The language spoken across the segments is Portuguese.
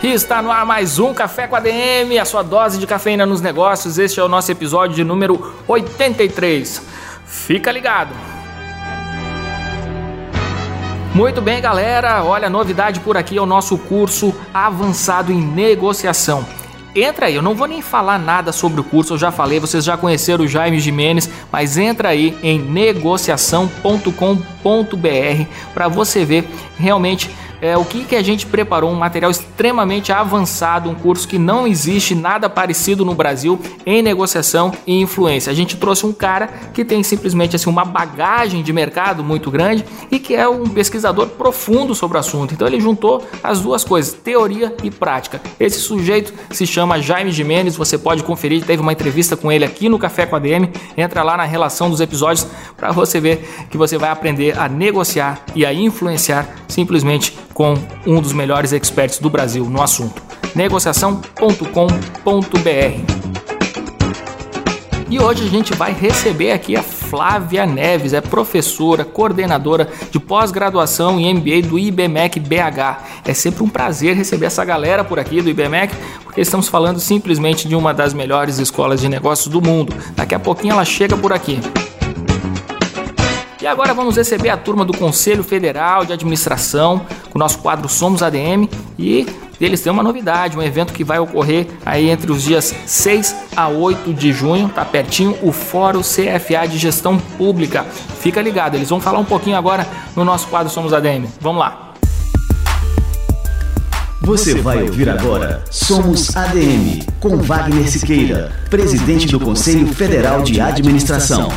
E está no ar mais um Café com ADM, a sua dose de cafeína nos negócios. Este é o nosso episódio de número 83. Fica ligado! Muito bem, galera. Olha, novidade por aqui é o nosso curso avançado em negociação. Entra aí, eu não vou nem falar nada sobre o curso, eu já falei, vocês já conheceram o Jaime Jimenez, mas entra aí em negociação.com.br para você ver realmente é, o que, que a gente preparou, um material extremamente avançado, um curso que não existe nada parecido no Brasil em negociação e influência. A gente trouxe um cara que tem simplesmente assim uma bagagem de mercado muito grande e que é um pesquisador profundo sobre o assunto. Então ele juntou as duas coisas, teoria e prática. Esse sujeito se chama Jaime Jimenez, você pode conferir, teve uma entrevista com ele aqui no Café com a DM. Entra lá na relação dos episódios para você ver que você vai aprender a negociar e a influenciar simplesmente com um dos melhores experts do Brasil no assunto. negociação.com.br. E hoje a gente vai receber aqui a Flávia Neves, é professora, coordenadora de pós-graduação em MBA do IBMEC BH. É sempre um prazer receber essa galera por aqui do IBMEC, porque estamos falando simplesmente de uma das melhores escolas de negócios do mundo. Daqui a pouquinho ela chega por aqui. E agora vamos receber a turma do Conselho Federal de Administração, com o nosso quadro Somos ADM e eles têm uma novidade, um evento que vai ocorrer aí entre os dias 6 a 8 de junho, tá pertinho, o Fórum CFA de Gestão Pública. Fica ligado, eles vão falar um pouquinho agora no nosso quadro Somos ADM. Vamos lá. Você vai ouvir agora Somos ADM, com Wagner Siqueira, presidente do Conselho Federal de Administração.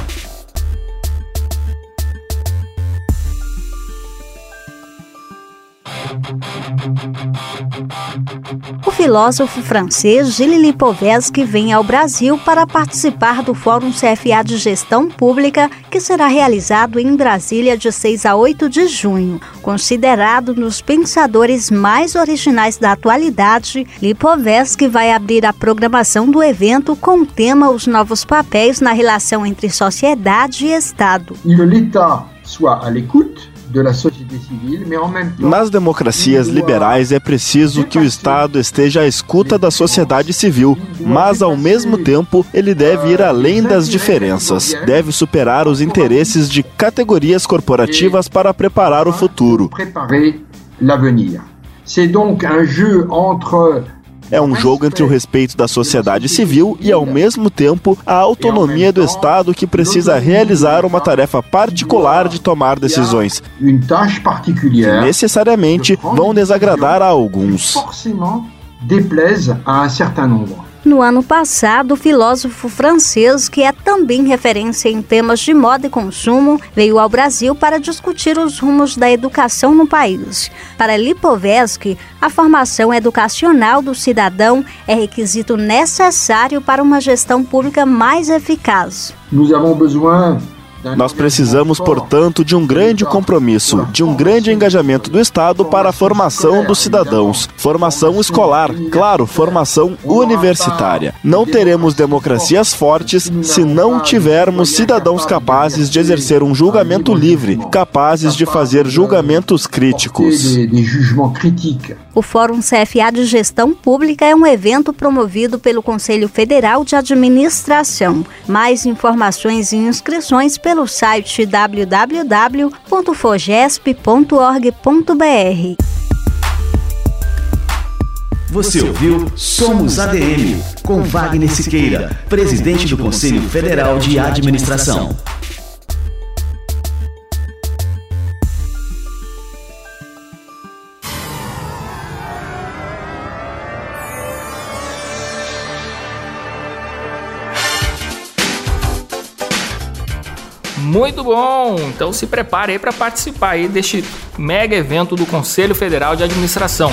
Filósofo francês Gilles Lipovetsky vem ao Brasil para participar do Fórum CFA de Gestão Pública, que será realizado em Brasília de 6 a 8 de junho. Considerado um dos pensadores mais originais da atualidade, Lipovetsky vai abrir a programação do evento com o tema Os Novos Papéis na relação entre sociedade e Estado. L'État soit à l'écoute nas democracias liberais é preciso que o Estado esteja à escuta da sociedade civil, mas ao mesmo tempo ele deve ir além das diferenças. Deve superar os interesses de categorias corporativas para preparar o futuro. C'est donc un jeu entre é um jogo entre o respeito da sociedade civil e, ao mesmo tempo, a autonomia do Estado que precisa realizar uma tarefa particular de tomar decisões, que necessariamente vão desagradar a alguns. No ano passado, o filósofo francês, que é também referência em temas de moda e consumo, veio ao Brasil para discutir os rumos da educação no país. Para Lipovetsky, a formação educacional do cidadão é requisito necessário para uma gestão pública mais eficaz. Nous avons nós precisamos, portanto, de um grande compromisso, de um grande engajamento do Estado para a formação dos cidadãos. Formação escolar, claro, formação universitária. Não teremos democracias fortes se não tivermos cidadãos capazes de exercer um julgamento livre, capazes de fazer julgamentos críticos. O Fórum CFA de Gestão Pública é um evento promovido pelo Conselho Federal de Administração. Mais informações e inscrições pelo pelo site www.fogesp.org.br. Você ouviu Somos ADM, com Wagner Siqueira, presidente do Conselho Federal de Administração. Muito bom! Então se prepare aí para participar aí deste mega evento do Conselho Federal de Administração.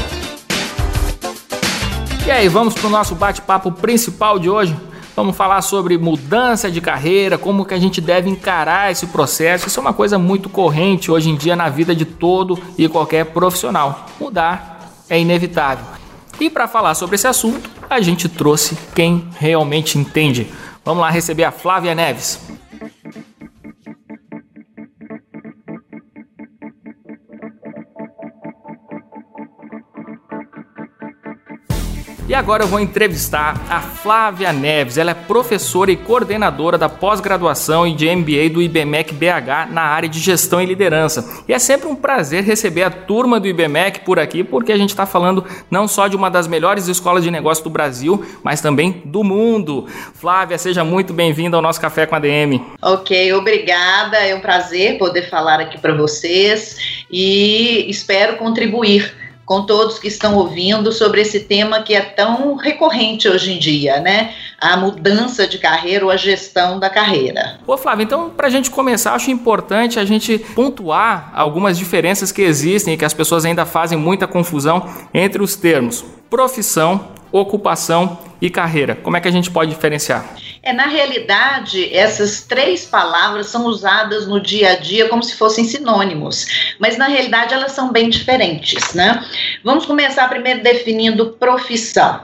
E aí, vamos para o nosso bate-papo principal de hoje? Vamos falar sobre mudança de carreira, como que a gente deve encarar esse processo. Isso é uma coisa muito corrente hoje em dia na vida de todo e qualquer profissional. Mudar é inevitável. E para falar sobre esse assunto, a gente trouxe quem realmente entende. Vamos lá receber a Flávia Neves. E agora eu vou entrevistar a Flávia Neves. Ela é professora e coordenadora da pós-graduação e de MBA do IBMEC BH na área de gestão e liderança. E é sempre um prazer receber a turma do IBMEC por aqui, porque a gente está falando não só de uma das melhores escolas de negócio do Brasil, mas também do mundo. Flávia, seja muito bem-vinda ao nosso Café com a DM. Ok, obrigada. É um prazer poder falar aqui para vocês e espero contribuir com todos que estão ouvindo sobre esse tema que é tão recorrente hoje em dia, né? A mudança de carreira ou a gestão da carreira. Ô Flávio, então para a gente começar, acho importante a gente pontuar algumas diferenças que existem e que as pessoas ainda fazem muita confusão entre os termos profissão, ocupação e carreira. Como é que a gente pode diferenciar? É, na realidade, essas três palavras são usadas no dia a dia como se fossem sinônimos, mas na realidade elas são bem diferentes, né? Vamos começar primeiro definindo profissão.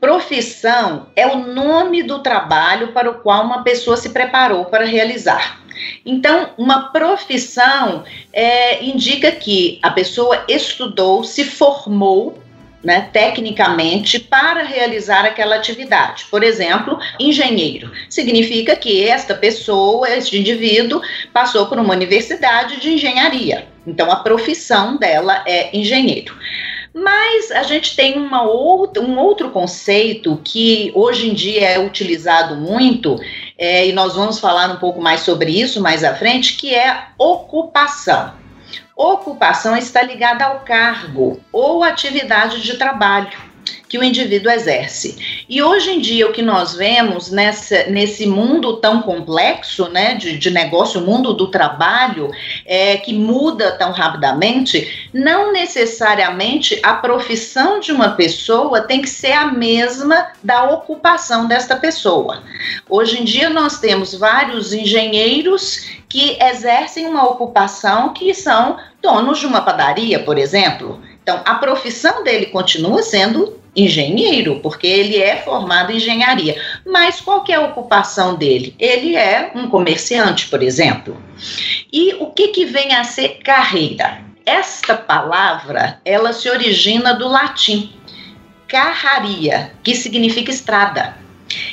Profissão é o nome do trabalho para o qual uma pessoa se preparou para realizar. Então, uma profissão é, indica que a pessoa estudou, se formou né, tecnicamente para realizar aquela atividade. Por exemplo, engenheiro. Significa que esta pessoa, este indivíduo, passou por uma universidade de engenharia. Então, a profissão dela é engenheiro. Mas a gente tem uma outra, um outro conceito que hoje em dia é utilizado muito, é, e nós vamos falar um pouco mais sobre isso mais à frente, que é ocupação. Ocupação está ligada ao cargo ou atividade de trabalho que o indivíduo exerce. E hoje em dia, o que nós vemos nessa, nesse mundo tão complexo né, de, de negócio, o mundo do trabalho, é, que muda tão rapidamente, não necessariamente a profissão de uma pessoa tem que ser a mesma da ocupação desta pessoa. Hoje em dia, nós temos vários engenheiros que exercem uma ocupação que são donos de uma padaria, por exemplo. Então, a profissão dele continua sendo engenheiro, porque ele é formado em engenharia. Mas qual que é a ocupação dele? Ele é um comerciante, por exemplo. E o que, que vem a ser carreira? Esta palavra, ela se origina do latim carraria, que significa estrada.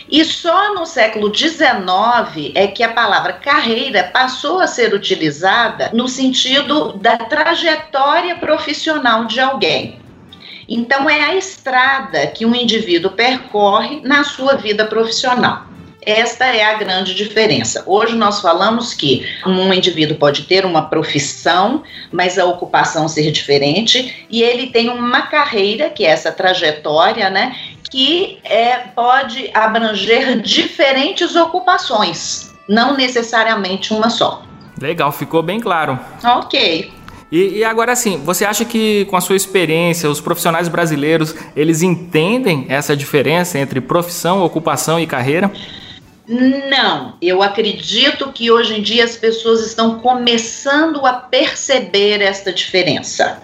E só no século XIX é que a palavra carreira passou a ser utilizada no sentido da trajetória profissional de alguém. Então, é a estrada que um indivíduo percorre na sua vida profissional. Esta é a grande diferença. Hoje nós falamos que um indivíduo pode ter uma profissão, mas a ocupação ser diferente, e ele tem uma carreira, que é essa trajetória, né, que é, pode abranger diferentes ocupações, não necessariamente uma só. Legal, ficou bem claro. Ok. E, e, agora sim, você acha que com a sua experiência, os profissionais brasileiros, eles entendem essa diferença entre profissão, ocupação e carreira? Não, eu acredito que hoje em dia as pessoas estão começando a perceber esta diferença.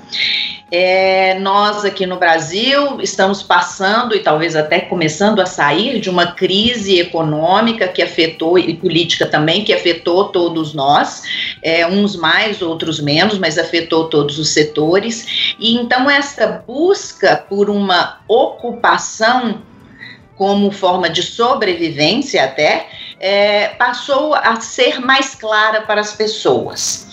É, nós aqui no Brasil estamos passando e talvez até começando a sair de uma crise econômica que afetou e política também que afetou todos nós, é, uns mais, outros menos, mas afetou todos os setores. E então essa busca por uma ocupação como forma de sobrevivência até é, passou a ser mais clara para as pessoas.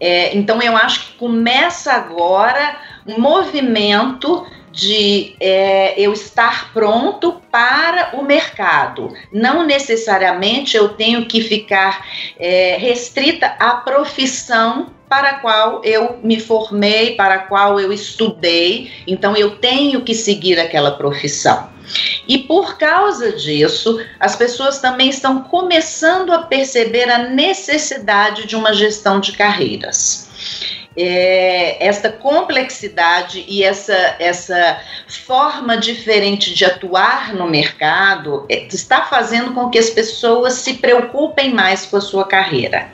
É, então eu acho que começa agora um movimento de é, eu estar pronto para o mercado. Não necessariamente eu tenho que ficar é, restrita à profissão para a qual eu me formei, para a qual eu estudei. Então eu tenho que seguir aquela profissão. E por causa disso, as pessoas também estão começando a perceber a necessidade de uma gestão de carreiras. É, essa complexidade e essa, essa forma diferente de atuar no mercado é, está fazendo com que as pessoas se preocupem mais com a sua carreira.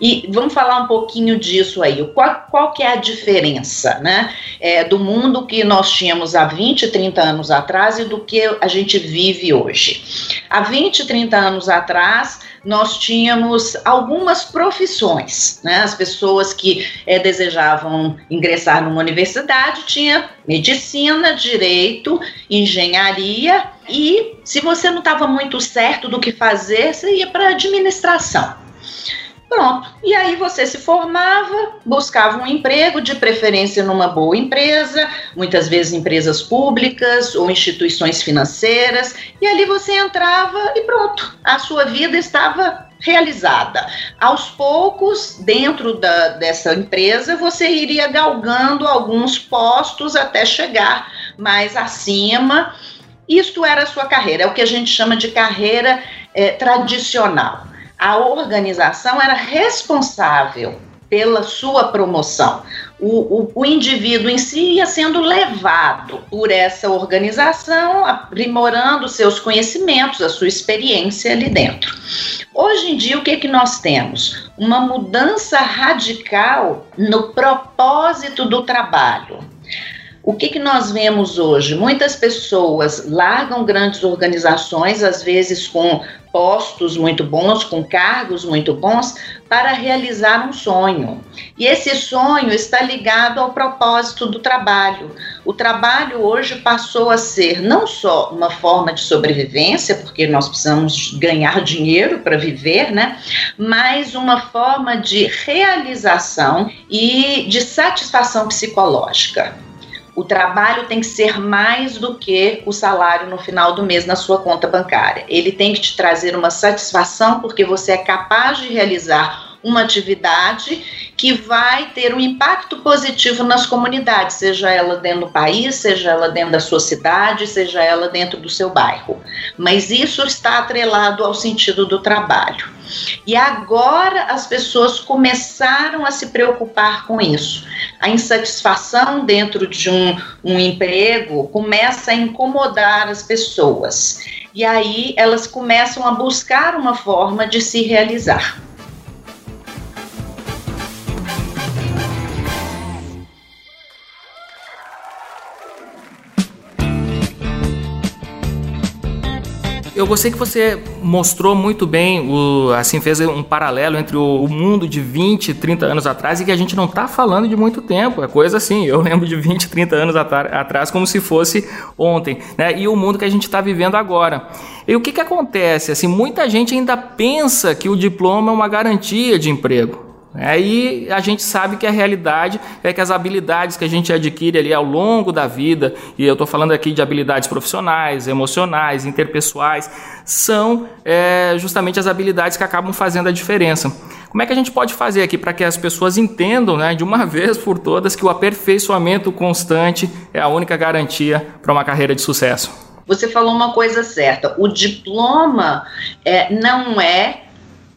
E vamos falar um pouquinho disso aí. Qual, qual que é a diferença né, é, do mundo que nós tínhamos há 20, 30 anos atrás e do que a gente vive hoje? Há 20, 30 anos atrás, nós tínhamos algumas profissões, né? As pessoas que é, desejavam ingressar numa universidade tinha medicina, direito, engenharia e se você não estava muito certo do que fazer, você ia para administração. Pronto. E aí você se formava, buscava um emprego, de preferência numa boa empresa, muitas vezes empresas públicas ou instituições financeiras, e ali você entrava e pronto. A sua vida estava realizada. Aos poucos, dentro da, dessa empresa, você iria galgando alguns postos até chegar mais acima. Isto era a sua carreira, é o que a gente chama de carreira é, tradicional a organização era responsável pela sua promoção. O, o, o, indivíduo em si ia sendo levado por essa organização, aprimorando seus conhecimentos, a sua experiência ali dentro. Hoje em dia, o que, que nós temos? Uma mudança radical no propósito do trabalho. O que, que nós vemos hoje? Muitas pessoas largam grandes organizações, às vezes com postos muito bons, com cargos muito bons, para realizar um sonho. E esse sonho está ligado ao propósito do trabalho. O trabalho hoje passou a ser não só uma forma de sobrevivência, porque nós precisamos ganhar dinheiro para viver, né? Mas uma forma de realização e de satisfação psicológica. O trabalho tem que ser mais do que o salário no final do mês na sua conta bancária. Ele tem que te trazer uma satisfação porque você é capaz de realizar uma atividade que vai ter um impacto positivo nas comunidades, seja ela dentro do país, seja ela dentro da sua cidade, seja ela dentro do seu bairro. Mas isso está atrelado ao sentido do trabalho. E agora as pessoas começaram a se preocupar com isso. A insatisfação dentro de um, um emprego começa a incomodar as pessoas. E aí elas começam a buscar uma forma de se realizar. Eu gostei que você mostrou muito bem, o, assim, fez um paralelo entre o, o, mundo de 20, 30 anos atrás e que a gente não está falando de muito tempo. É coisa assim, eu lembro de 20, 30 anos atrás como se fosse ontem, né? E o mundo que a gente está vivendo agora. E o que, que acontece? Assim, muita gente ainda pensa que o diploma é uma garantia de emprego. Aí a gente sabe que a realidade é que as habilidades que a gente adquire ali ao longo da vida, e eu estou falando aqui de habilidades profissionais, emocionais, interpessoais, são é, justamente as habilidades que acabam fazendo a diferença. Como é que a gente pode fazer aqui para que as pessoas entendam né, de uma vez por todas que o aperfeiçoamento constante é a única garantia para uma carreira de sucesso? Você falou uma coisa certa: o diploma é, não é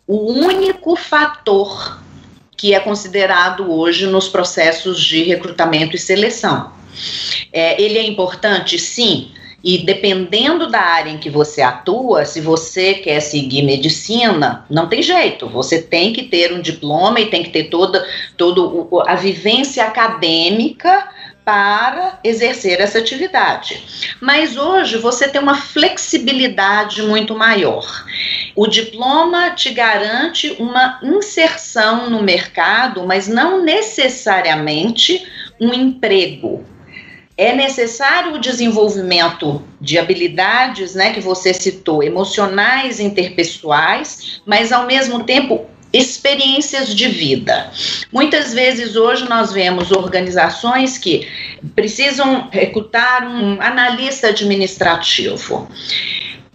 o único fator que é considerado hoje nos processos de recrutamento e seleção. É, ele é importante, sim, e dependendo da área em que você atua, se você quer seguir medicina, não tem jeito. Você tem que ter um diploma e tem que ter toda, toda a vivência acadêmica para exercer essa atividade. Mas hoje você tem uma flexibilidade muito maior. O diploma te garante uma inserção no mercado, mas não necessariamente um emprego. É necessário o desenvolvimento de habilidades, né, que você citou, emocionais, interpessoais, mas ao mesmo tempo experiências de vida. Muitas vezes hoje nós vemos organizações que precisam recrutar um analista administrativo.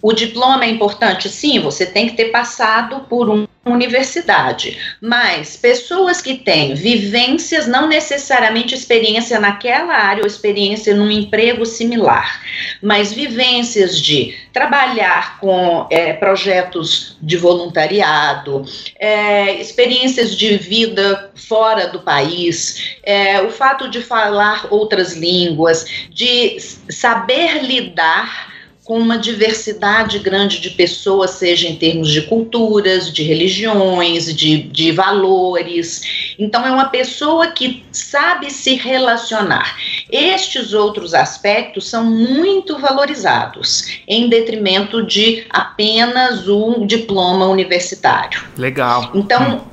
O diploma é importante? Sim, você tem que ter passado por um universidade, mas pessoas que têm vivências, não necessariamente experiência naquela área ou experiência num emprego similar, mas vivências de trabalhar com é, projetos de voluntariado, é, experiências de vida fora do país, é, o fato de falar outras línguas, de saber lidar com uma diversidade grande de pessoas, seja em termos de culturas, de religiões, de, de valores. Então, é uma pessoa que sabe se relacionar. Estes outros aspectos são muito valorizados, em detrimento de apenas um diploma universitário. Legal. Então, hum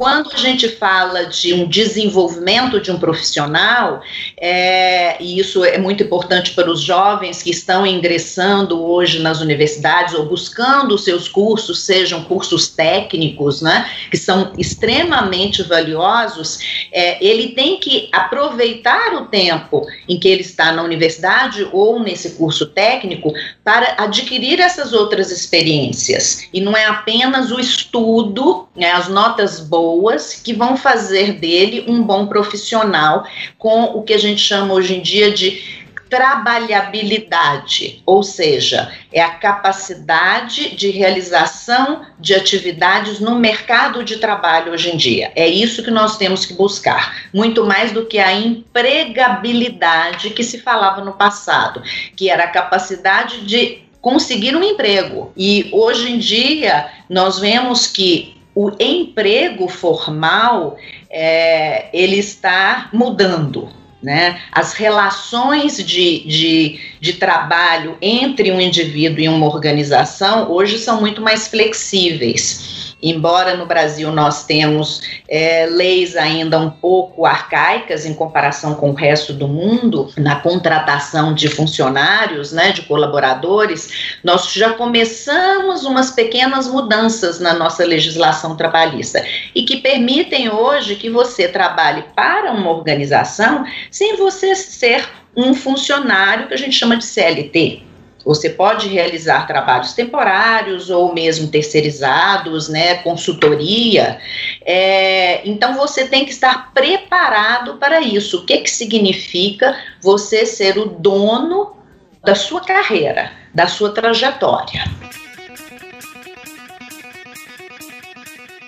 quando a gente fala de um desenvolvimento de um profissional, é, e isso é muito importante para os jovens que estão ingressando hoje nas universidades ou buscando os seus cursos, sejam cursos técnicos, né, que são extremamente valiosos, é, ele tem que aproveitar o tempo em que ele está na universidade ou nesse curso técnico para adquirir essas outras experiências. E não é apenas o estudo, né, as notas boas que vão fazer dele um bom profissional com o que a gente chama hoje em dia de trabalhabilidade, ou seja, é a capacidade de realização de atividades no mercado de trabalho hoje em dia. É isso que nós temos que buscar, muito mais do que a empregabilidade que se falava no passado, que era a capacidade de conseguir um emprego. E hoje em dia nós vemos que o emprego formal é, ele está mudando. Né? As relações de, de, de trabalho entre um indivíduo e uma organização hoje são muito mais flexíveis. Embora no Brasil nós temos é, leis ainda um pouco arcaicas em comparação com o resto do mundo, na contratação de funcionários, né, de colaboradores, nós já começamos umas pequenas mudanças na nossa legislação trabalhista e que permitem hoje que você trabalhe para uma organização sem você ser um funcionário que a gente chama de CLT. Você pode realizar trabalhos temporários ou mesmo terceirizados, né, consultoria. É, então você tem que estar preparado para isso. O que, que significa você ser o dono da sua carreira, da sua trajetória?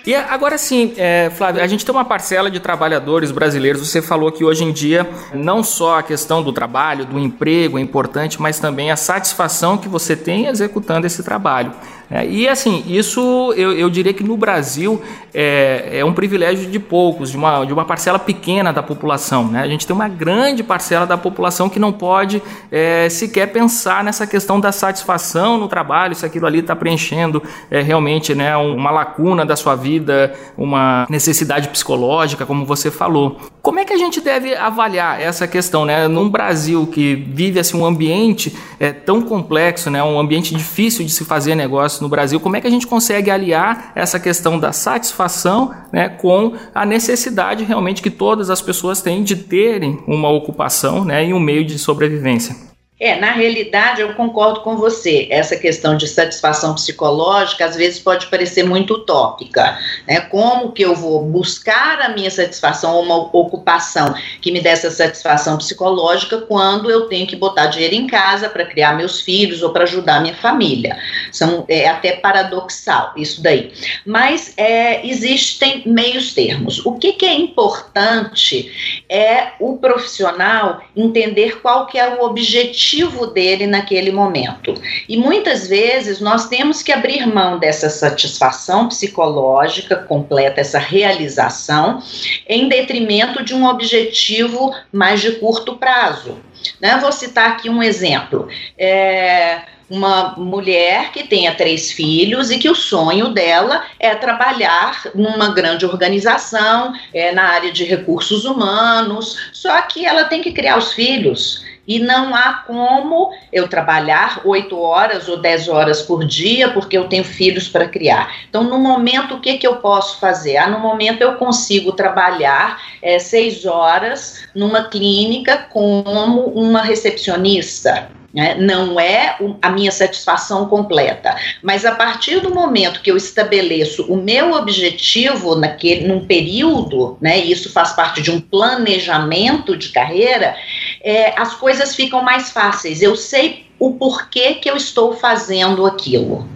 E agora sim, é, Flávio, a gente tem uma parcela de trabalhadores brasileiros. Você falou que hoje em dia não só a questão do trabalho, do emprego é importante, mas também a satisfação que você tem executando esse trabalho. É, e assim, isso eu, eu, diria que no Brasil é, é, um privilégio de poucos, de uma, de uma parcela pequena da população. Né? A gente tem uma grande parcela da população que não pode é, sequer pensar nessa questão da satisfação no trabalho, se aquilo ali está preenchendo é, realmente né, uma lacuna da sua vida, uma necessidade psicológica, como você falou. Como é que a gente deve avaliar essa questão? Né? Num Brasil que vive assim, um ambiente é, tão complexo, né, um ambiente difícil de se fazer negócio no Brasil, como é que a gente consegue aliar essa questão da satisfação né, com a necessidade realmente que todas as pessoas têm de terem uma ocupação né, e um meio de sobrevivência? É, na realidade, eu concordo com você. Essa questão de satisfação psicológica às vezes pode parecer muito utópica. Né? Como que eu vou buscar a minha satisfação ou uma ocupação que me dê essa satisfação psicológica quando eu tenho que botar dinheiro em casa para criar meus filhos ou para ajudar minha família? São, é até paradoxal isso daí. Mas é, existem meios termos. O que, que é importante é o profissional entender qual que é o objetivo objetivo dele naquele momento. E muitas vezes nós temos que abrir mão dessa satisfação psicológica completa, essa realização, em detrimento de um objetivo mais de curto prazo. Né? Vou citar aqui um exemplo. É, uma mulher que tenha três filhos e que o sonho dela é trabalhar numa grande organização, é, na área de recursos humanos, só que ela tem que criar os filhos. E não há como eu trabalhar oito horas ou dez horas por dia, porque eu tenho filhos para criar. Então, no momento, o que, que eu posso fazer? Ah, no momento, eu consigo trabalhar é, seis horas numa clínica como uma recepcionista Né? Não é a minha satisfação completa, mas a partir do momento que eu estabeleço o meu objetivo naquele, num período, né, isso faz parte de um planejamento de carreira, é, as coisas ficam mais fáceis. Eu sei o porquê que eu estou fazendo aquilo.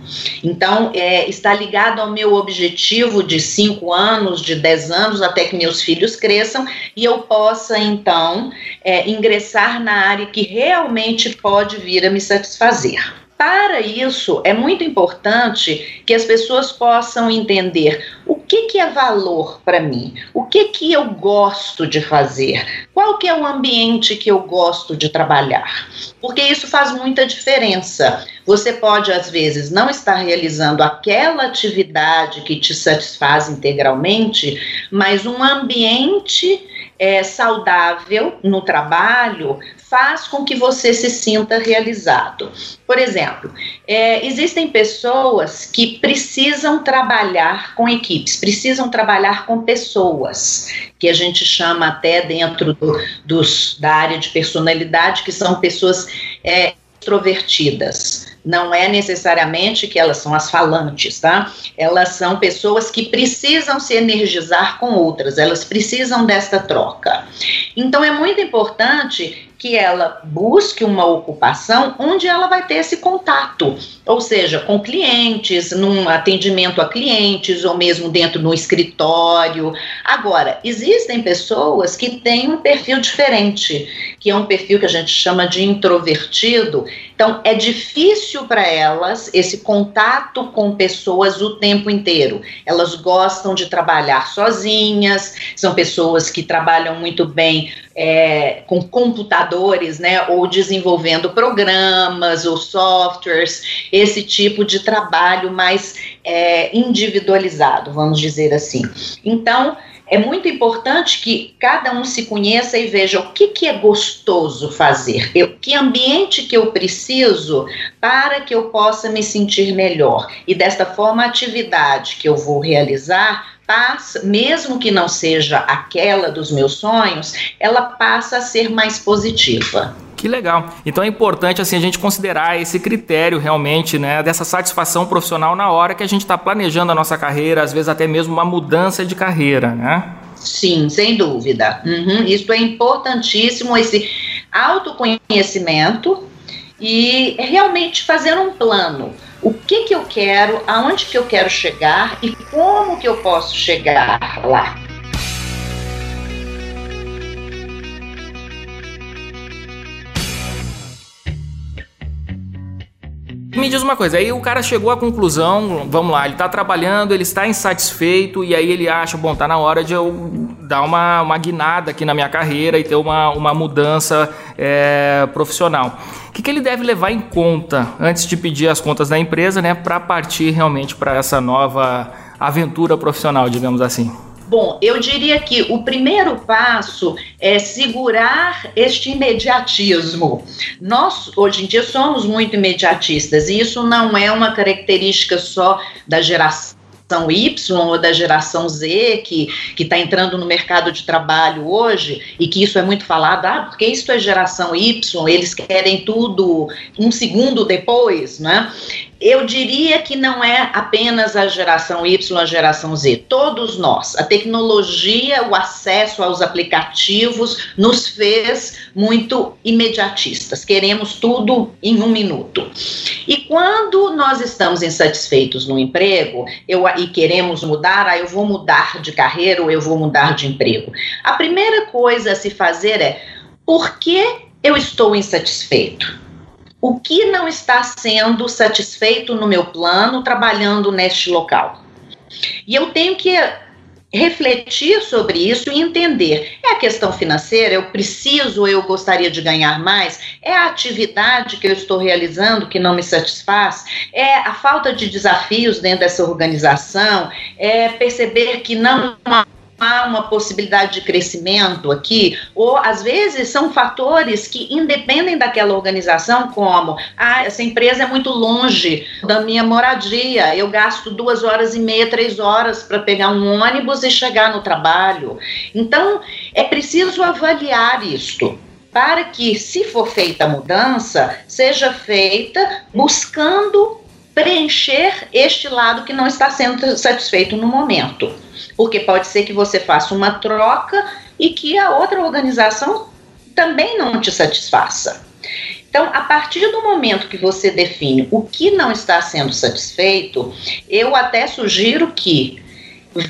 Então, é, está ligado ao meu objetivo de cinco anos, de dez anos, até que meus filhos cresçam e eu possa, então, é, ingressar na área que realmente pode vir a me satisfazer. Para isso, é muito importante que as pessoas possam entender o que, que é valor para mim, o que, que eu gosto de fazer, qual que é o ambiente que eu gosto de trabalhar, porque isso faz muita diferença. Você pode, às vezes, não estar realizando aquela atividade que te satisfaz integralmente, mas um ambiente é, saudável no trabalho faz com que você se sinta realizado. Por exemplo, é, existem pessoas que precisam trabalhar com equipes, precisam trabalhar com pessoas, que a gente chama até dentro do, dos, da área de personalidade, que são pessoas é, extrovertidas não é necessariamente que elas são as falantes, tá? Elas são pessoas que precisam se energizar com outras, elas precisam desta troca. Então é muito importante que ela busque uma ocupação onde ela vai ter esse contato, ou seja, com clientes, num atendimento a clientes, ou mesmo dentro do escritório. Agora, existem pessoas que têm um perfil diferente, que é um perfil que a gente chama de introvertido. Então, é difícil para elas esse contato com pessoas o tempo inteiro. Elas gostam de trabalhar sozinhas, são pessoas que trabalham muito bem é, com computadores, né, ou desenvolvendo programas ou softwares, esse tipo de trabalho mais é, individualizado, vamos dizer assim. Então, é muito importante que cada um se conheça e veja o que, que é gostoso fazer, eu, que ambiente que eu preciso para que eu possa me sentir melhor. E desta forma, a atividade que eu vou realizar passa, mesmo que não seja aquela dos meus sonhos, ela passa a ser mais positiva. Que legal. Então é importante assim a gente considerar esse critério realmente, né, dessa satisfação profissional na hora que a gente está planejando a nossa carreira, às vezes até mesmo uma mudança de carreira, né? Sim, sem dúvida. Uhum. Isso é importantíssimo esse autoconhecimento e realmente fazer um plano o que, que eu quero, aonde que eu quero chegar e como que eu posso chegar lá. Me diz uma coisa, aí o cara chegou à conclusão, vamos lá, ele está trabalhando, ele está insatisfeito e aí ele acha, bom, tá na hora de eu dar uma, uma guinada aqui na minha carreira e ter uma, uma mudança é, profissional. O que, que ele deve levar em conta antes de pedir as contas da empresa, né, para partir realmente para essa nova aventura profissional, digamos assim? Bom, eu diria que o primeiro passo é segurar este imediatismo. Nós, hoje em dia, somos muito imediatistas e isso não é uma característica só da geração Y ou da geração Z que está entrando no mercado de trabalho hoje e que isso é muito falado, ah, porque isso é geração Y, eles querem tudo um segundo depois, né? Eu diria que não é apenas a geração Y, a geração Z, todos nós. A tecnologia, o acesso aos aplicativos nos fez muito imediatistas. Queremos tudo em um minuto. E quando nós estamos insatisfeitos no emprego eu, e queremos mudar, ah, eu vou mudar de carreira ou eu vou mudar de emprego. A primeira coisa a se fazer é por que eu estou insatisfeito? O que não está sendo satisfeito no meu plano trabalhando neste local. E eu tenho que refletir sobre isso e entender. É a questão financeira, eu preciso, eu gostaria de ganhar mais? É a atividade que eu estou realizando que não me satisfaz? É a falta de desafios dentro dessa organização? É perceber que não há uma possibilidade de crescimento aqui, ou às vezes são fatores que independem daquela organização, como ah, essa empresa é muito longe da minha moradia, eu gasto duas horas e meia, três horas para pegar um ônibus e chegar no trabalho. Então, é preciso avaliar isto. para que, se for feita a mudança, seja feita buscando preencher este lado que não está sendo satisfeito no momento. Porque pode ser que você faça uma troca e que a outra organização também não te satisfaça. Então, a partir do momento que você define o que não está sendo satisfeito, eu até sugiro que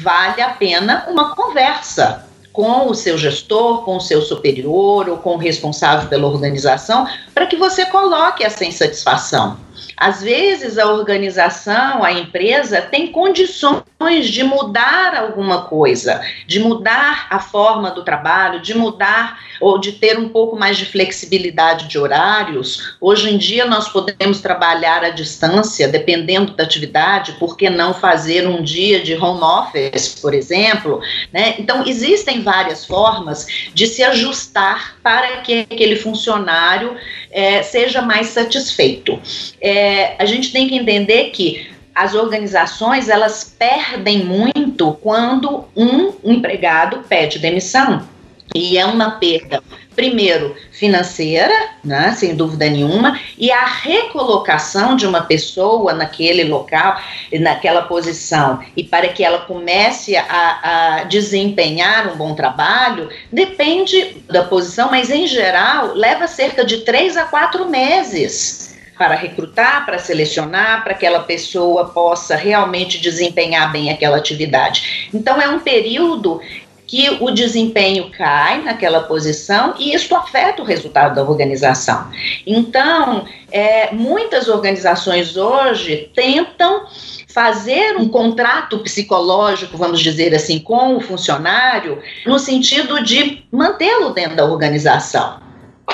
vale a pena uma conversa com o seu gestor, com o seu superior ou com o responsável pela organização, para que você coloque essa insatisfação. Às vezes a organização, a empresa tem condições de mudar alguma coisa, de mudar a forma do trabalho, de mudar ou de ter um pouco mais de flexibilidade de horários. Hoje em dia nós podemos trabalhar à distância, dependendo da atividade, por que não fazer um dia de home office, por exemplo? Né? Então, existem várias formas de se ajustar para que aquele funcionário é, seja mais satisfeito. É, a gente tem que entender que as organizações elas perdem muito quando um empregado pede demissão. E é uma perda, primeiro, financeira, né, sem dúvida nenhuma, e a recolocação de uma pessoa naquele local, naquela posição, e para que ela comece a, a desempenhar um bom trabalho, depende da posição, mas em geral leva cerca de três a quatro meses para recrutar, para selecionar, para que aquela pessoa possa realmente desempenhar bem aquela atividade. Então, é um período que o desempenho cai naquela posição e isso afeta o resultado da organização. Então, é, muitas organizações hoje tentam fazer um contrato psicológico, vamos dizer assim, com o funcionário, no sentido de mantê-lo dentro da organização.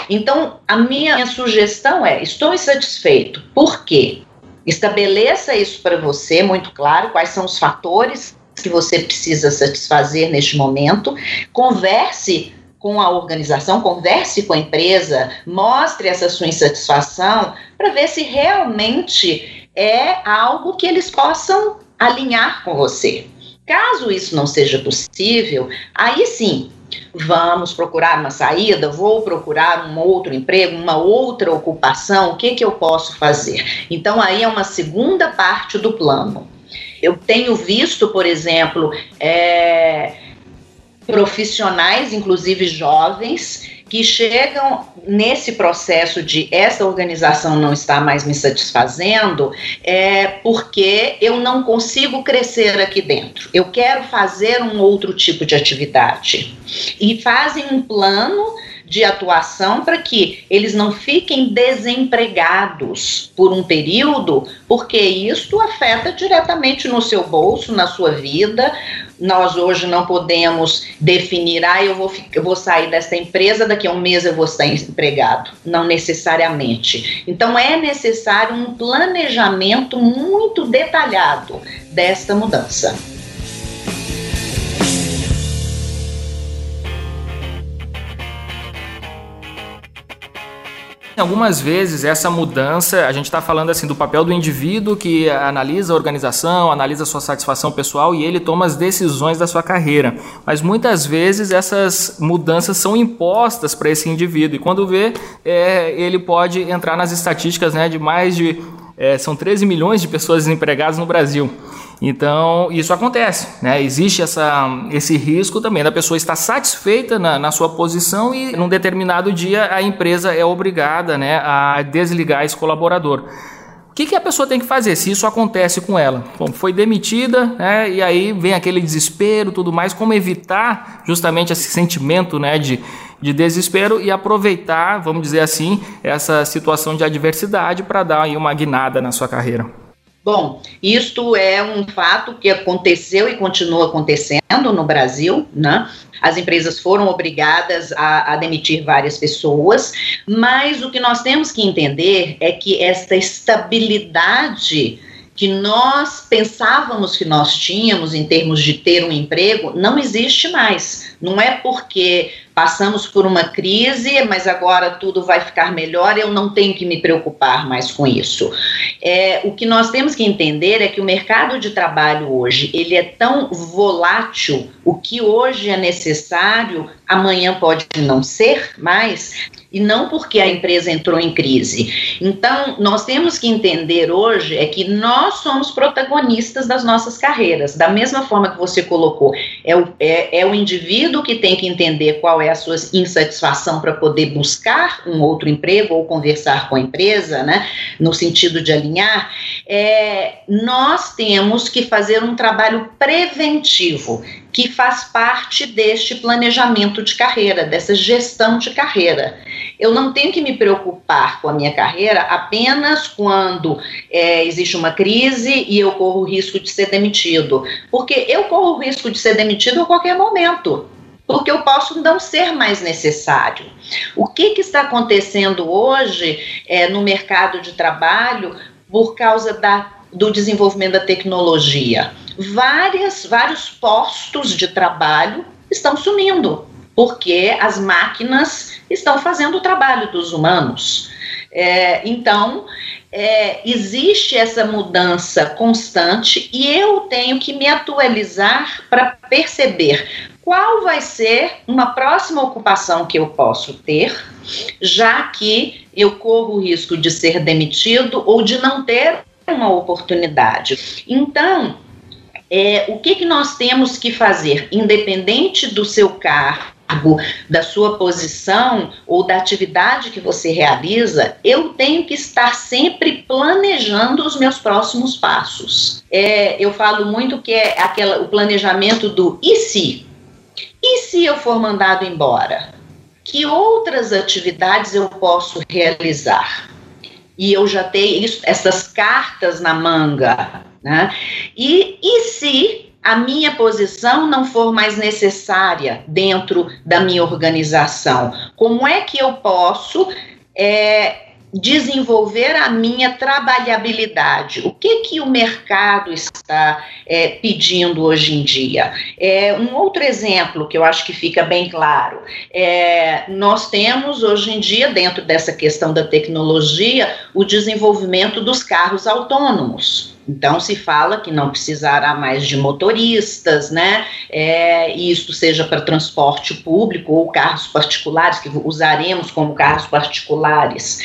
Então, a minha sugestão é: estou insatisfeito. Por quê? Estabeleça isso para você muito claro, quais são os fatores que você precisa satisfazer neste momento. Converse com a organização, converse com a empresa, mostre essa sua insatisfação para ver se realmente é algo que eles possam alinhar com você. Caso isso não seja possível, aí sim, vamos procurar uma saída, vou procurar um outro emprego, uma outra ocupação, o que, que eu posso fazer? Então, aí é uma segunda parte do plano. Eu tenho visto, por exemplo, é, profissionais, inclusive jovens, que chegam nesse processo de essa organização não está mais me satisfazendo, é porque eu não consigo crescer aqui dentro. Eu quero fazer um outro tipo de atividade. E fazem um plano de atuação para que eles não fiquem desempregados por um período, porque isso afeta diretamente no seu bolso, na sua vida. Nós hoje não podemos definir, ah, eu vou, eu vou sair dessa empresa, daqui a um mês eu vou estar empregado. Não necessariamente. Então é necessário um planejamento muito detalhado desta mudança. Algumas vezes essa mudança, a gente está falando assim do papel do indivíduo que analisa a organização, analisa a sua satisfação pessoal e ele toma as decisões da sua carreira. Mas muitas vezes essas mudanças são impostas para esse indivíduo e quando vê, é, ele pode entrar nas estatísticas né, de mais de é, são 13 milhões de pessoas desempregadas no Brasil. Então, isso acontece, né? Existe essa, esse risco também da pessoa estar satisfeita na, na, sua posição e num determinado dia a empresa é obrigada né, a desligar esse colaborador. O que, que, a pessoa tem que fazer se isso acontece com ela? Bom, foi demitida, né, e aí vem aquele desespero tudo mais, como evitar justamente esse sentimento né, de, de desespero e aproveitar, vamos dizer assim, essa situação de adversidade para dar aí uma guinada na sua carreira. Bom, isto é um fato que aconteceu e continua acontecendo no Brasil, né? As empresas foram obrigadas a, a, demitir várias pessoas, mas o que nós temos que entender é que esta estabilidade que nós pensávamos que nós tínhamos em termos de ter um emprego não existe mais. Não é porque passamos por uma crise, mas agora tudo vai ficar melhor, eu não tenho que me preocupar mais com isso. É, o que nós temos que entender é que o mercado de trabalho hoje ele é tão volátil, o que hoje é necessário, amanhã pode não ser mais, e não porque a empresa entrou em crise. Então, nós temos que entender hoje é que nós somos protagonistas das nossas carreiras. Da mesma forma que você colocou, é o, é, é o indivíduo que tem que entender qual é a sua insatisfação para poder buscar um outro emprego ou conversar com a empresa, né, no sentido de alinhar. É, nós temos que fazer um trabalho preventivo que faz parte deste planejamento de carreira, dessa gestão de carreira. Eu não tenho que me preocupar com a minha carreira apenas quando é, existe uma crise e eu corro o risco de ser demitido, porque eu corro o risco de ser demitido a qualquer momento porque eu posso não ser mais necessário. O que, que está acontecendo hoje é, no mercado de trabalho por causa da, do desenvolvimento da tecnologia? várias, vários postos de trabalho estão sumindo, porque as máquinas estão fazendo o trabalho dos humanos. É, então, é, existe essa mudança constante e eu tenho que me atualizar para perceber qual vai ser uma próxima ocupação que eu posso ter, já que eu corro o risco de ser demitido ou de não ter uma oportunidade. Então, é, o que, que nós temos que fazer, independente do seu cargo, da sua posição ou da atividade que você realiza, eu tenho que estar sempre planejando os meus próximos passos. É, eu falo muito que é aquela, o planejamento do e se? E se eu for mandado embora? Que outras atividades eu posso realizar? E eu já tenho isso, essas cartas na manga né? E, e se a minha posição não for mais necessária dentro da minha organização? Como é que eu posso é, desenvolver a minha trabalhabilidade. O que que o mercado está é, pedindo hoje em dia? É, um outro exemplo que eu acho que fica bem claro, é, nós temos hoje em dia, dentro dessa questão da tecnologia, o desenvolvimento dos carros autônomos. Então se fala que não precisará mais de motoristas, né? É, isso seja para transporte público ou carros particulares que usaremos como carros particulares.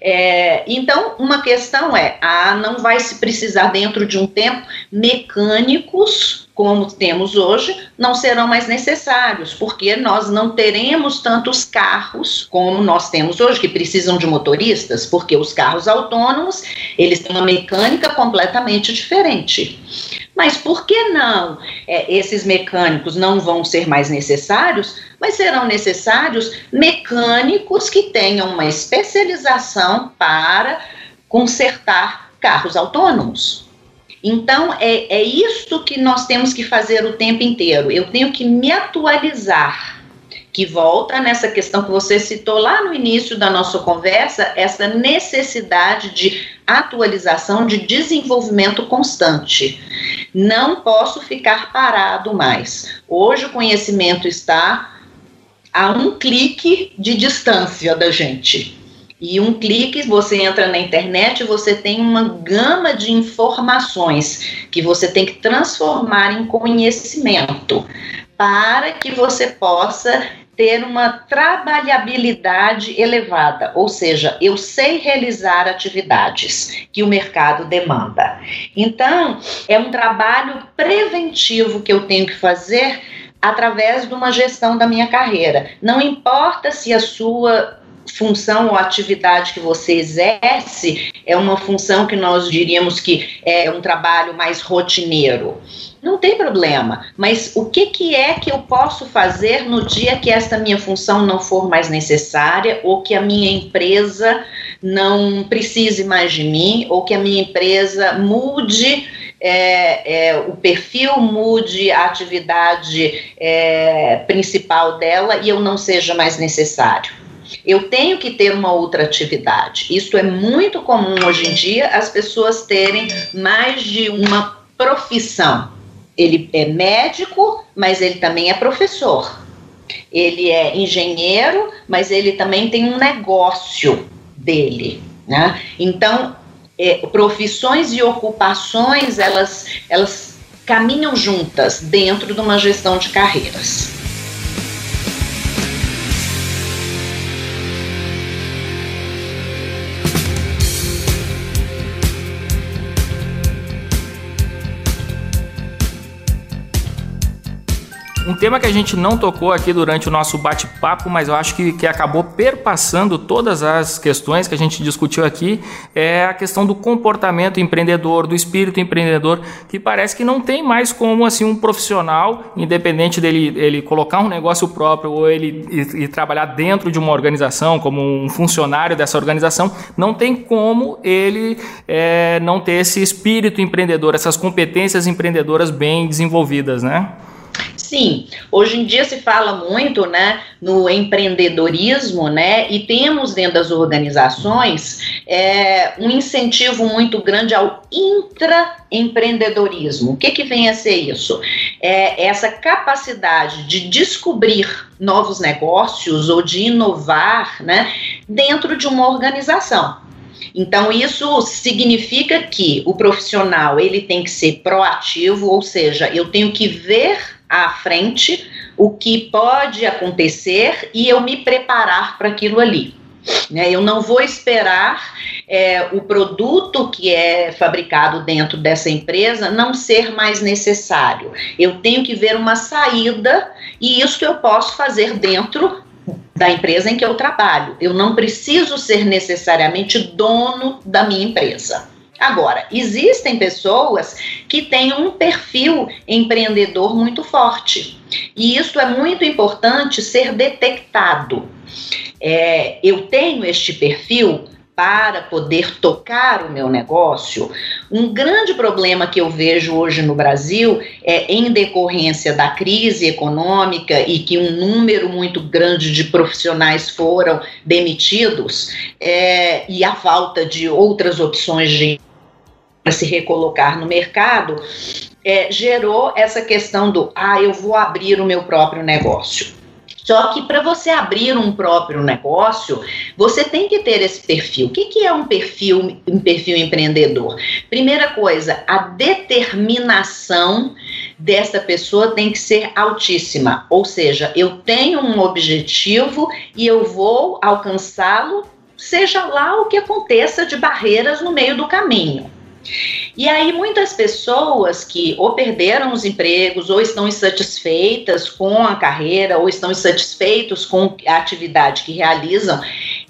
É, então uma questão é, ah, não vai se precisar dentro de um tempo mecânicos como temos hoje, não serão mais necessários, porque nós não teremos tantos carros como nós temos hoje, que precisam de motoristas, porque os carros autônomos, eles têm uma mecânica completamente diferente. Mas por que não? É, esses mecânicos não vão ser mais necessários, mas serão necessários mecânicos que tenham uma especialização para consertar carros autônomos. Então, é, é isso que nós temos que fazer o tempo inteiro. Eu tenho que me atualizar. Que volta nessa questão que você citou lá no início da nossa conversa, essa necessidade de atualização, de desenvolvimento constante. Não posso ficar parado mais. Hoje o conhecimento está a um clique de distância da gente. E um clique, você entra na internet, você tem uma gama de informações que você tem que transformar em conhecimento para que você possa ter uma trabalhabilidade elevada, ou seja, eu sei realizar atividades que o mercado demanda. Então, é um trabalho preventivo que eu tenho que fazer através de uma gestão da minha carreira. Não importa se a sua função ou atividade que você exerce é uma função que nós diríamos que é um trabalho mais rotineiro. Não tem problema, mas o que, que é que eu posso fazer no dia que esta minha função não for mais necessária ou que a minha empresa não precise mais de mim ou que a minha empresa mude é, é, o perfil mude a atividade é, principal dela e eu não seja mais necessário. Eu tenho que ter uma outra atividade. Isso é muito comum hoje em dia, as pessoas terem mais de uma profissão. Ele é médico, mas ele também é professor. ele é engenheiro, mas ele também tem um negócio dele, né? Então, é, profissões e ocupações, elas, elas caminham juntas dentro de uma gestão de carreiras. Tema que a gente não tocou aqui durante o nosso bate-papo, mas eu acho que, que acabou perpassando todas as questões que a gente discutiu aqui, é a questão do comportamento empreendedor, do espírito empreendedor, que parece que não tem mais como assim um profissional, independente dele ele colocar um negócio próprio ou ele e, e trabalhar dentro de uma organização, como um funcionário dessa organização, não tem como ele é, não ter esse espírito empreendedor, essas competências empreendedoras bem desenvolvidas, né? Sim, hoje em dia se fala muito, né, no empreendedorismo, né, e temos dentro das organizações é, um incentivo muito grande ao intraempreendedorismo. O que que vem a ser isso? É essa capacidade de descobrir novos negócios ou de inovar, né, dentro de uma organização. Então isso significa que o profissional ele tem que ser proativo, ou seja, eu tenho que ver à frente o que pode acontecer e eu me preparar para aquilo ali. Né? Eu não vou esperar é, o produto que é fabricado dentro dessa empresa não ser mais necessário. Eu tenho que ver uma saída e isso eu posso fazer dentro da empresa em que eu trabalho. Eu não preciso ser necessariamente dono da minha empresa. Agora, existem pessoas que têm um perfil empreendedor muito forte. E isso é muito importante ser detectado. É, eu tenho este perfil para poder tocar o meu negócio, um grande problema que eu vejo hoje no Brasil é em decorrência da crise econômica e que um número muito grande de profissionais foram demitidos é, e a falta de outras opções de para se recolocar no mercado, é, gerou essa questão do ah, eu vou abrir o meu próprio negócio. Só que para você abrir um próprio negócio, você tem que ter esse perfil. O que, que é um perfil, um perfil empreendedor? Primeira coisa, a determinação dessa pessoa tem que ser altíssima. Ou seja, eu tenho um objetivo e eu vou alcançá-lo, seja lá o que aconteça de barreiras no meio do caminho. E aí muitas pessoas que ou perderam os empregos ou estão insatisfeitas com a carreira ou estão insatisfeitos com a atividade que realizam,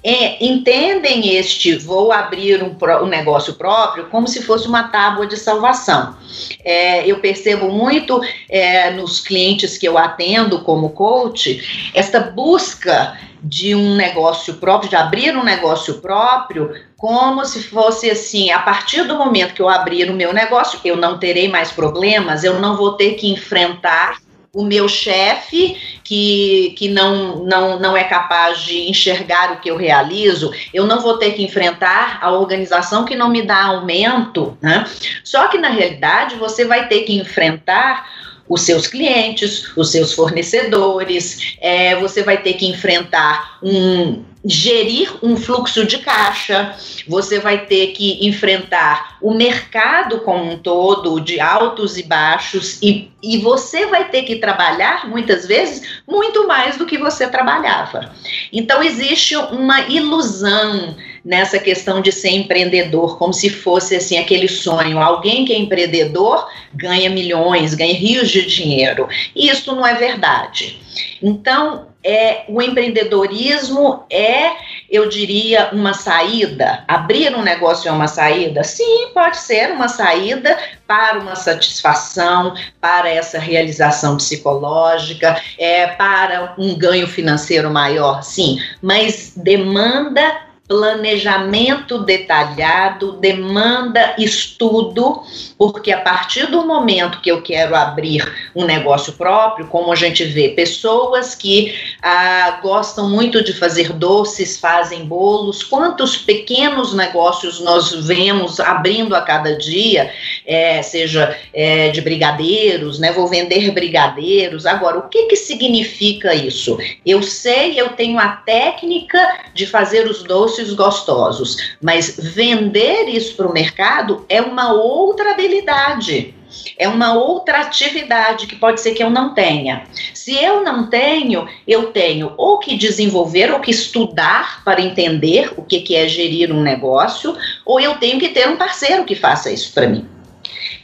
é, entendem este vou abrir um, um, negócio próprio como se fosse uma tábua de salvação. É, eu percebo muito é, nos clientes que eu atendo como coach esta busca de um negócio próprio, de abrir um negócio próprio, como se fosse assim: a partir do momento que eu abrir o meu negócio, eu não terei mais problemas, eu não vou ter que enfrentar o meu chefe que, que não, não, não é capaz de enxergar o que eu realizo, eu não vou ter que enfrentar a organização que não me dá aumento, né? Só que na realidade você vai ter que enfrentar os seus clientes, os seus fornecedores, é, você vai ter que enfrentar um gerir um fluxo de caixa, você vai ter que enfrentar o mercado como um todo, de altos e baixos, e, e você vai ter que trabalhar, muitas vezes, muito mais do que você trabalhava. Então, existe uma ilusão nessa questão de ser empreendedor, como se fosse assim aquele sonho. Alguém que é empreendedor ganha milhões, ganha rios de dinheiro. E isso não é verdade. Então, é, o empreendedorismo é, eu diria, uma saída. Abrir um negócio é uma saída? Sim, pode ser uma saída para uma satisfação, para essa realização psicológica, é, para um ganho financeiro maior, sim, mas demanda planejamento detalhado, demanda estudo, porque a partir do momento que eu quero abrir um negócio próprio, como a gente vê, pessoas que ah, gostam muito de fazer doces, fazem bolos, quantos pequenos negócios nós vemos abrindo a cada dia, é, seja é, de brigadeiros, né? Vou vender brigadeiros. Agora, o que, que significa isso? Eu sei, eu tenho a técnica de fazer os doces gostosos, mas vender isso para o mercado é uma outra habilidade é uma outra atividade que pode ser que eu não tenha. Se eu não tenho, eu tenho ou que desenvolver ou que estudar para entender o que, que é gerir um negócio, ou eu tenho que ter um parceiro que faça isso para mim.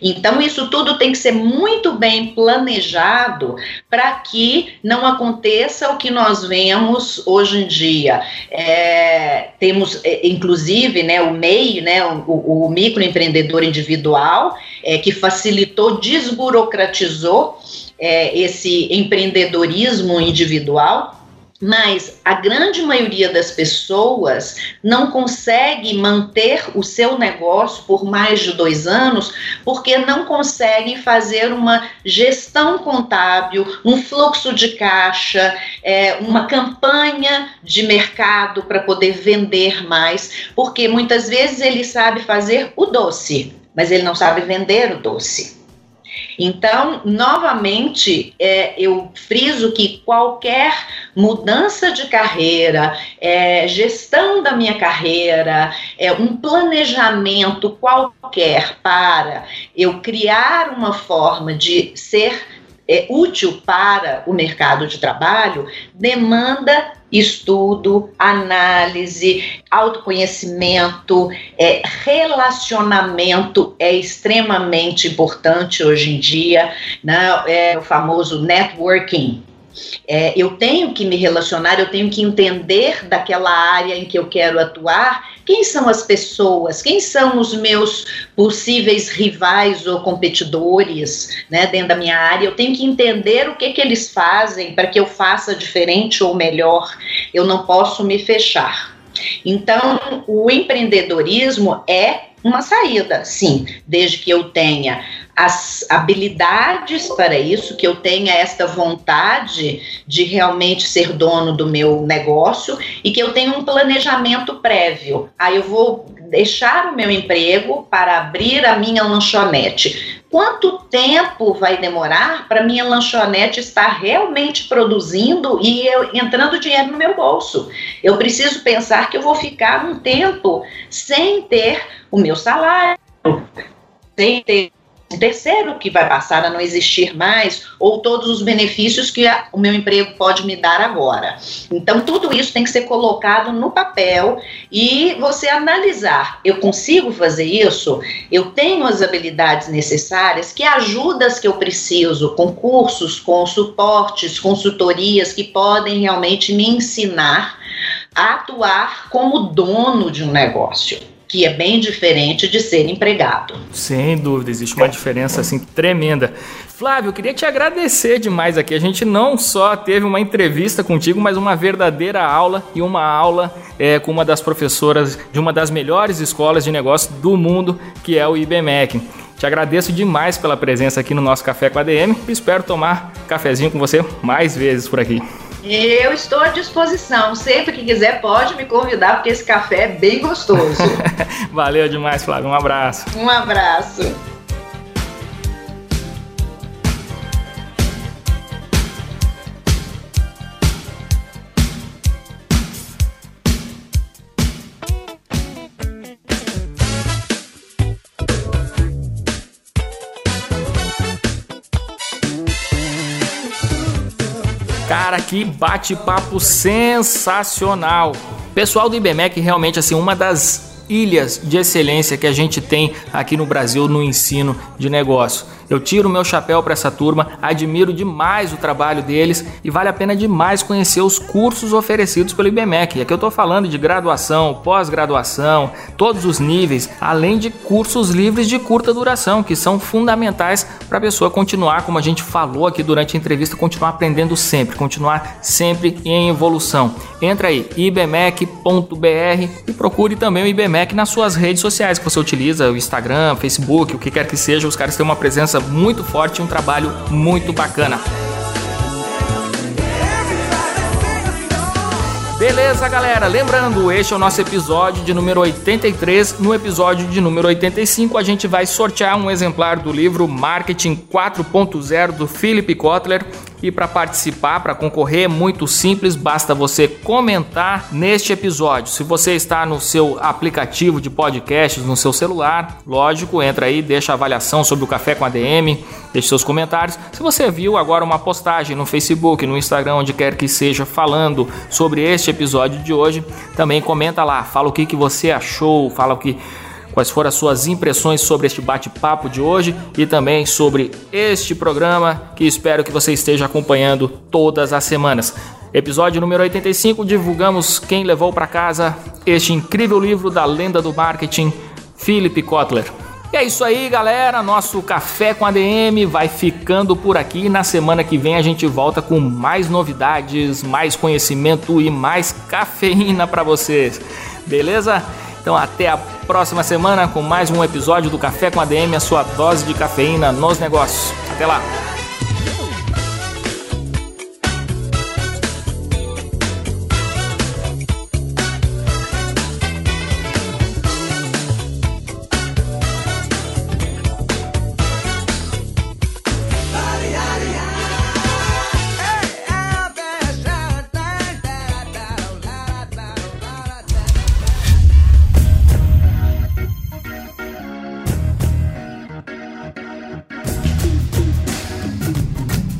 Então, isso tudo tem que ser muito bem planejado para que não aconteça o que nós vemos hoje em dia. É, temos, é, inclusive, né, o MEI, né, o, o microempreendedor individual, é, que facilitou, desburocratizou é, esse empreendedorismo individual mas a grande maioria das pessoas não consegue manter o seu negócio por mais de dois anos porque não conseguem fazer uma gestão contábil, um fluxo de caixa, é, uma campanha de mercado para poder vender mais, porque muitas vezes ele sabe fazer o doce, mas ele não sabe vender o doce. Então, novamente, é, eu friso que qualquer mudança de carreira, é, gestão da minha carreira, é, um planejamento qualquer para eu criar uma forma de ser é, útil para o mercado de trabalho demanda estudo, análise, autoconhecimento, é, relacionamento é extremamente importante hoje em dia, né? é o famoso networking. É, eu tenho que me relacionar, eu tenho que entender daquela área em que eu quero atuar, quem são as pessoas, quem são os meus possíveis rivais ou competidores né, dentro da minha área. Eu tenho que entender o que, que eles fazem para que eu faça diferente ou melhor. Eu não posso me fechar. Então, o empreendedorismo é uma saída, sim, desde que eu tenha as habilidades para isso, que eu tenha esta vontade de realmente ser dono do meu negócio e que eu tenha um planejamento prévio. Aí eu vou deixar o meu emprego para abrir a minha lanchonete. Quanto tempo vai demorar para minha lanchonete estar realmente produzindo e eu, entrando dinheiro no meu bolso? Eu preciso pensar que eu vou ficar um tempo sem ter o meu salário, sem ter um terceiro que vai passar a não existir mais, ou todos os benefícios que a, o meu emprego pode me dar agora. Então, tudo isso tem que ser colocado no papel e você analisar: eu consigo fazer isso? Eu tenho as habilidades necessárias? Que ajudas que eu preciso? Com cursos, com suportes, consultorias que podem realmente me ensinar a atuar como dono de um negócio que é bem diferente de ser empregado. Sem dúvida, existe uma diferença assim tremenda. Flávio, eu queria te agradecer demais aqui. A gente não só teve uma entrevista contigo, mas uma verdadeira aula e uma aula é, com uma das professoras de uma das melhores escolas de negócio do mundo, que é o IBMEC. Te agradeço demais pela presença aqui no nosso Café com a DM e espero tomar cafezinho com você mais vezes por aqui. Eu estou à disposição. Sempre que quiser, pode me convidar, porque esse café é bem gostoso. Valeu demais, Flávio. Um abraço. Um abraço. Cara, que bate-papo sensacional. Pessoal do IBMEC realmente assim uma das ilhas de excelência que a gente tem aqui no Brasil no ensino de negócio. Eu tiro o meu chapéu para essa turma, admiro demais o trabalho deles e vale a pena demais conhecer os cursos oferecidos pelo IBMEC. E aqui eu estou falando de graduação, pós-graduação, todos os níveis, além de cursos livres de curta duração, que são fundamentais para a pessoa continuar, como a gente falou aqui durante a entrevista, continuar aprendendo sempre, continuar sempre em evolução. Entra aí, ibmec.br e procure também o IBMEC nas suas redes sociais que você utiliza, o Instagram, Facebook, o que quer que seja, os caras têm uma presença muito forte e um trabalho muito bacana. Beleza, galera? Lembrando, este é o nosso episódio de número 83. No episódio de número 85, a gente vai sortear um exemplar do livro Marketing 4.0 do Philip Kotler. E para participar, para concorrer, é muito simples, basta você comentar neste episódio. Se você está no seu aplicativo de podcasts, no seu celular, lógico, entra aí, deixa a avaliação sobre o Café com a DM, deixe seus comentários. Se você viu agora uma postagem no Facebook, no Instagram, onde quer que seja, falando sobre este episódio de hoje, também comenta lá, fala o que, que você achou, fala o que quais foram as suas impressões sobre este bate-papo de hoje e também sobre este programa que espero que você esteja acompanhando todas as semanas. Episódio número 85, divulgamos quem levou para casa este incrível livro da lenda do marketing, Philip Kotler. E é isso aí, galera. Nosso Café com ADM vai ficando por aqui. Na semana que vem a gente volta com mais novidades, mais conhecimento e mais cafeína para vocês. Beleza? Então até a próxima semana com mais um episódio do Café com ADM, a sua dose de cafeína nos negócios. Até lá!